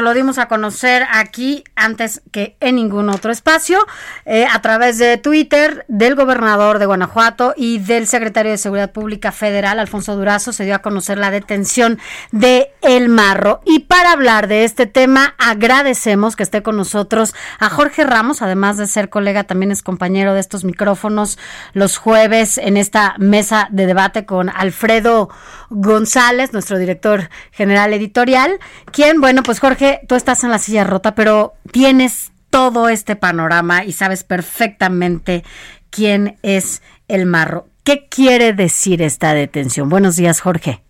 Lo dimos a conocer aquí antes que en ningún otro espacio, eh, a través de Twitter del gobernador de Guanajuato y del secretario de Seguridad Pública Federal, Alfonso Durazo, se dio a conocer la detención de El Marro. Y para hablar de este tema, agradecemos que esté con nosotros a Jorge Ramos, además de ser colega, también es compañero de estos micrófonos los jueves en esta mesa de debate con Alfredo González, nuestro director general editorial, quien, bueno, pues Jorge, tú estás en la silla rota, pero tienes todo este panorama y sabes perfectamente quién es el marro. ¿Qué quiere decir esta detención? Buenos días, Jorge.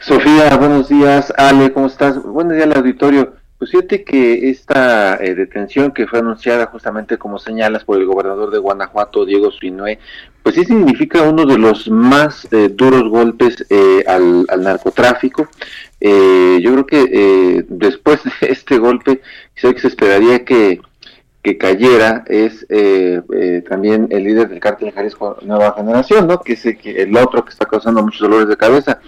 Sofía, buenos días. Ale, ¿cómo estás? Buenos días al auditorio. Pues fíjate que esta eh, detención que fue anunciada justamente como señalas por el gobernador de Guanajuato, Diego Suinoé, pues sí significa uno de los más eh, duros golpes eh, al, narcotráfico. Yo creo que después de este golpe, quizá que se esperaría que cayera es eh, eh, también el líder del cártel Jalisco Nueva Generación, ¿no? Que es el, el, otro que está causando muchos dolores de cabeza.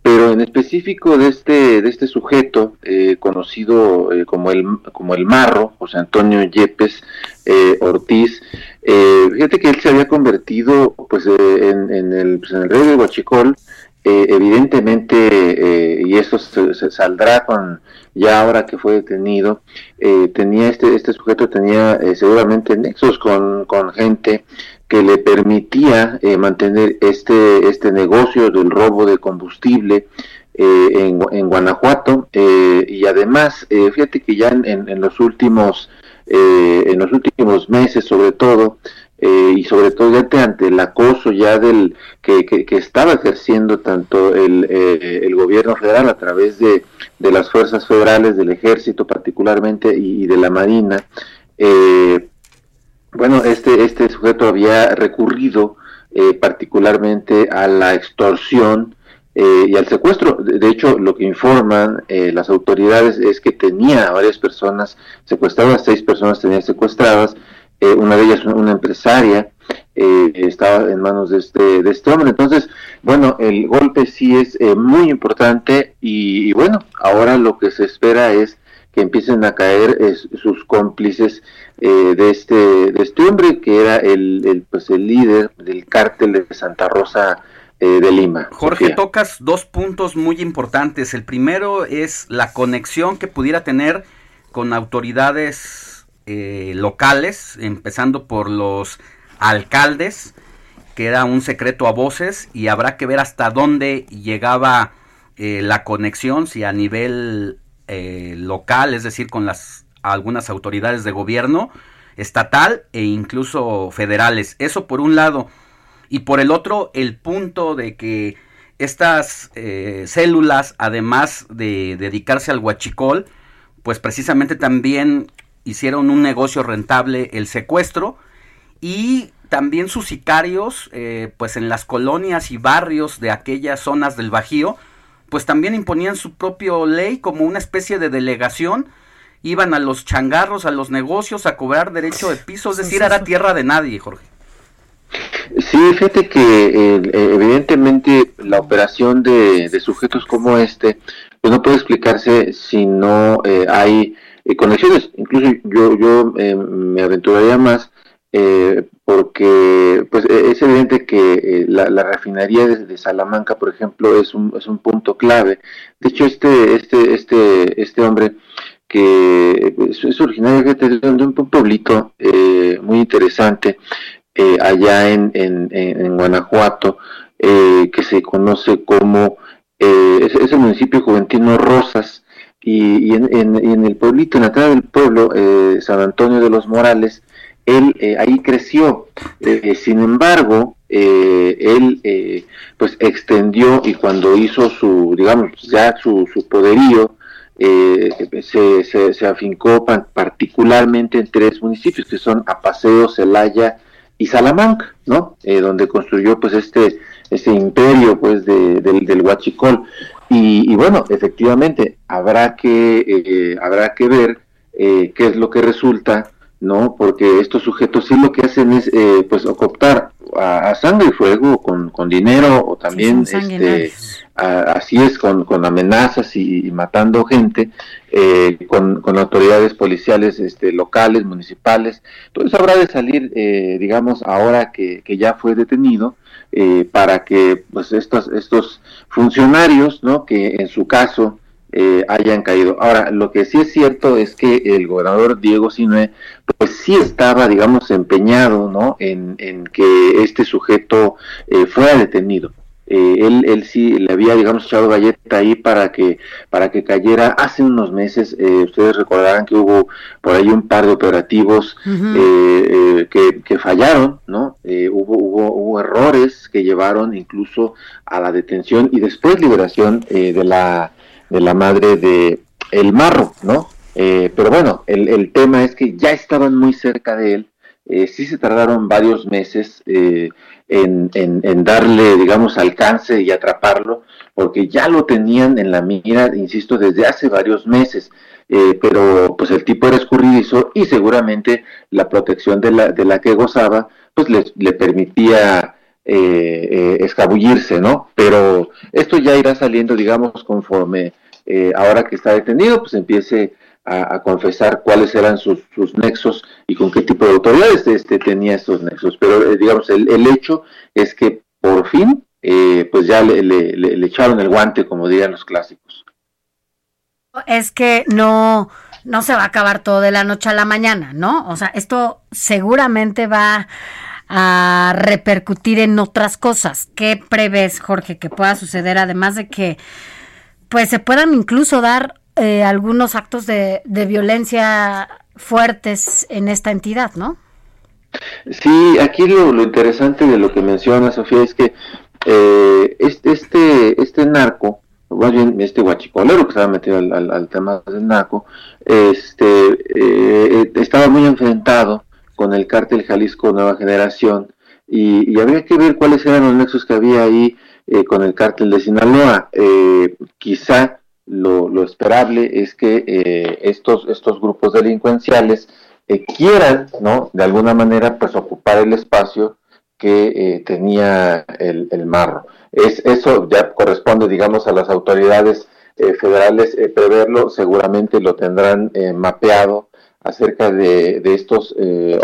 Pero en específico de este de este sujeto eh, conocido como el como el Marro, José Antonio Yepes Ortiz, fíjate que él se había convertido pues en, en, el, pues, en el rey de Huachicol. Evidentemente, y eso se, se saldrá con ya ahora que fue detenido, eh, tenía este, este sujeto tenía eh, seguramente nexos con, con gente que le permitía eh, mantener este, este negocio del robo de combustible en, en, Guanajuato y además fíjate que ya en, en los últimos en los últimos meses sobre todo eh, y sobre todo ya ante el acoso ya del que, que, estaba ejerciendo tanto el, eh, el, gobierno federal a través de, de, las fuerzas federales, del ejército particularmente y, de la marina. Eh, bueno, este, este sujeto había recurrido particularmente a la extorsión y al secuestro. De hecho, lo que informan las autoridades es que tenía a varias personas secuestradas, seis personas tenía secuestradas, eh, una de ellas una empresaria, eh, estaba en manos de este, de este hombre. Entonces, bueno, el golpe sí es eh, muy importante y, bueno, ahora lo que se espera es que empiecen a caer sus cómplices de este de este hombre que era el, el, pues el líder del cártel de Santa Rosa de Lima. Jorge, tocas dos puntos muy importantes. El primero es la conexión que pudiera tener con autoridades eh, locales, empezando por los alcaldes, que era un secreto a voces, y habrá que ver hasta dónde llegaba eh, la conexión, si a nivel eh, local, es decir, con las algunas autoridades de gobierno estatal e incluso federales. Eso por un lado. Y por el otro, el punto de que estas células, además de dedicarse al huachicol, pues precisamente también hicieron un negocio rentable el secuestro y también sus sicarios, eh, pues en las colonias y barrios de aquellas zonas del Bajío, pues también imponían su propio ley como una especie de delegación, iban a los changarros, a los negocios a cobrar derecho de piso, es decir, era tierra de nadie, Jorge. Sí, fíjate que eh, evidentemente la operación de, sujetos como este pues no puede explicarse si no eh, hay eh, conexiones. Incluso yo, yo eh, me aventuraría más eh, porque pues e, es evidente que la, refinería de, Salamanca, por ejemplo, es un, es un punto clave. De hecho, este, este, este, este hombre que es, originario de, un pueblito muy interesante allá en, en, en Guanajuato, que se conoce como es, es, el municipio juventino Rosas, y, en, en, el pueblito, en la entrada del pueblo, eh, San Antonio de los Morales, él eh, ahí creció. Eh, sin embargo, eh, él eh, pues extendió y cuando hizo su, digamos, ya su, su poderío, eh, se, se, se, afincó particularmente en tres municipios que son Apaseo, Celaya y Salamanca, ¿no? Eh, donde construyó pues este este imperio pues de, del, del huachicol y, y, bueno efectivamente habrá que eh, habrá que ver qué es lo que resulta no porque estos sujetos sí lo que hacen es pues cooptar a, a, sangre y fuego con, con dinero o también sí, este a, así es con, con amenazas y, y, matando gente eh, con, con, autoridades policiales este, locales municipales. Entonces habrá de salir eh, digamos ahora que, que, ya fue detenido eh, para que pues estos estos funcionarios no que en su caso eh, hayan caído. Ahora, lo que sí es cierto es que el gobernador Diego Sinue, pues sí estaba, digamos, empeñado, ¿no? En, en que este sujeto eh, fuera detenido. Eh, él, él sí le había, digamos, echado galleta ahí para que, para que cayera hace unos meses. Eh, ustedes recordarán que hubo por ahí un par de operativos uh -huh. que, que, fallaron, ¿no? hubo, hubo, hubo errores que llevaron incluso a la detención y después liberación de la de la madre de El Marro, ¿no? Eh, pero bueno, el, el, tema es que ya estaban muy cerca de él, eh, sí se tardaron varios meses eh, en, darle, digamos, alcance y atraparlo, porque ya lo tenían en la mira, insisto, desde hace varios meses, eh, pero pues el tipo era escurridizo y seguramente la protección de la, de la que gozaba, pues le, permitía escabullirse, ¿no? Pero esto ya irá saliendo, digamos, conforme ahora que está detenido, pues empiece a, confesar cuáles eran sus, nexos y con qué tipo de autoridades este, tenía estos nexos. Pero, eh, digamos, el, el, hecho es que por fin, eh, pues ya le, le, le, echaron el guante, como dirían los clásicos. Es que no, no se va a acabar todo de la noche a la mañana, ¿no? O sea, esto seguramente va a repercutir en otras cosas. ¿Qué prevés, Jorge, que pueda suceder? Además de que pues se puedan incluso dar eh, algunos actos de, de, violencia fuertes en esta entidad, ¿no? Sí, aquí lo, lo interesante de lo que menciona Sofía es que eh, este, este, este narco, más bien este guachicolero que estaba metido al, al, tema del narco, este, eh, estaba muy enfrentado con el cártel Jalisco Nueva Generación y, y habría que ver cuáles eran los nexos que había ahí eh, con el cártel de Sinaloa. Eh, quizá lo, lo, esperable es que eh, estos, estos grupos delincuenciales eh, quieran, ¿no? De alguna manera, pues ocupar el espacio que eh, tenía el, el, marro. Es, eso ya corresponde, digamos, a las autoridades eh, federales preverlo, seguramente lo tendrán mapeado acerca de, de estos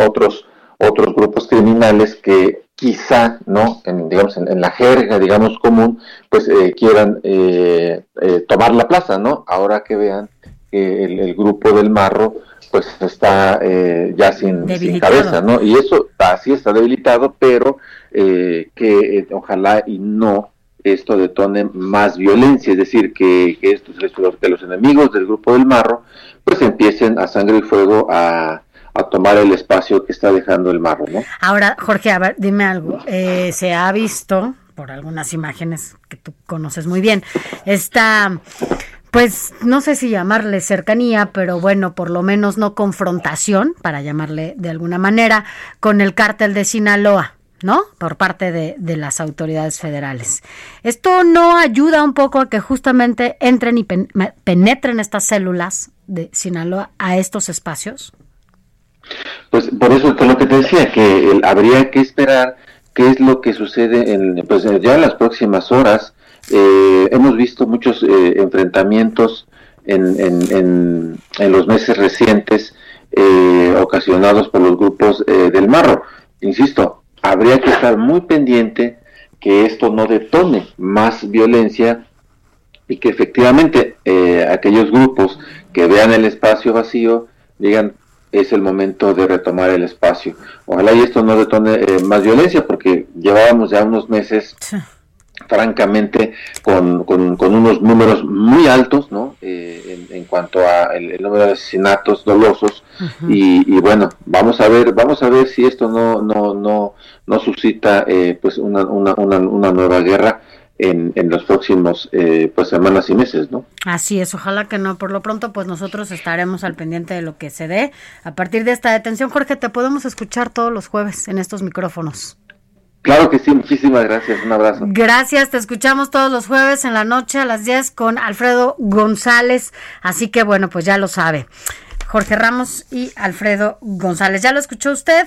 otros otros grupos criminales que quizá, ¿no? En, digamos, en, en, la jerga, digamos, común, pues eh, quieran eh, eh, tomar la plaza, ¿no? Ahora que vean que el, el grupo del marro, pues está eh, ya sin, sin, cabeza, ¿no? Y eso así está debilitado, pero eh, que ojalá y no esto detone más violencia, es decir, que, que estos que los enemigos del grupo del marro, pues empiecen a sangre y fuego a a tomar el espacio que está dejando el marro, ¿no? Ahora, Jorge, a ver, dime algo. Eh, se ha visto, por algunas imágenes que tú conoces muy bien, esta, pues, no sé si llamarle cercanía, pero bueno, por lo menos no confrontación, para llamarle de alguna manera, con el cártel de Sinaloa. ¿no? Por parte de, de, las autoridades federales. ¿Esto no ayuda un poco a que justamente entren y pen penetren estas células de Sinaloa a estos espacios? Pues por eso es lo que te decía, que el, habría que esperar qué es lo que sucede en, pues ya en las próximas horas. Eh, hemos visto muchos eh, enfrentamientos en, en, en, los meses recientes eh, ocasionados por los grupos eh, del Marro. Insisto, habría que estar muy pendiente que esto no detone más violencia y que efectivamente aquellos grupos que vean el espacio vacío digan es el momento de retomar el espacio. Ojalá y esto no detone eh, más violencia, porque llevábamos ya unos meses, sí. francamente, con, con, con, unos números muy altos, ¿no? Eh, en, cuanto a el, número de asesinatos dolosos y, bueno vamos a ver vamos a ver si esto no no no no suscita eh, pues una, una, una, nueva guerra en, en, los próximos eh, pues semanas y meses, ¿no? Así es, ojalá que no. Por lo pronto, pues nosotros estaremos al pendiente de lo que se dé. A partir de esta detención, Jorge, te podemos escuchar todos los jueves en estos micrófonos. Claro que sí, muchísimas gracias, un abrazo. Gracias, te escuchamos todos los jueves en la noche a las 10 con Alfredo González, así que bueno, pues ya lo sabe. Jorge Ramos y Alfredo González, ¿ya lo escuchó usted?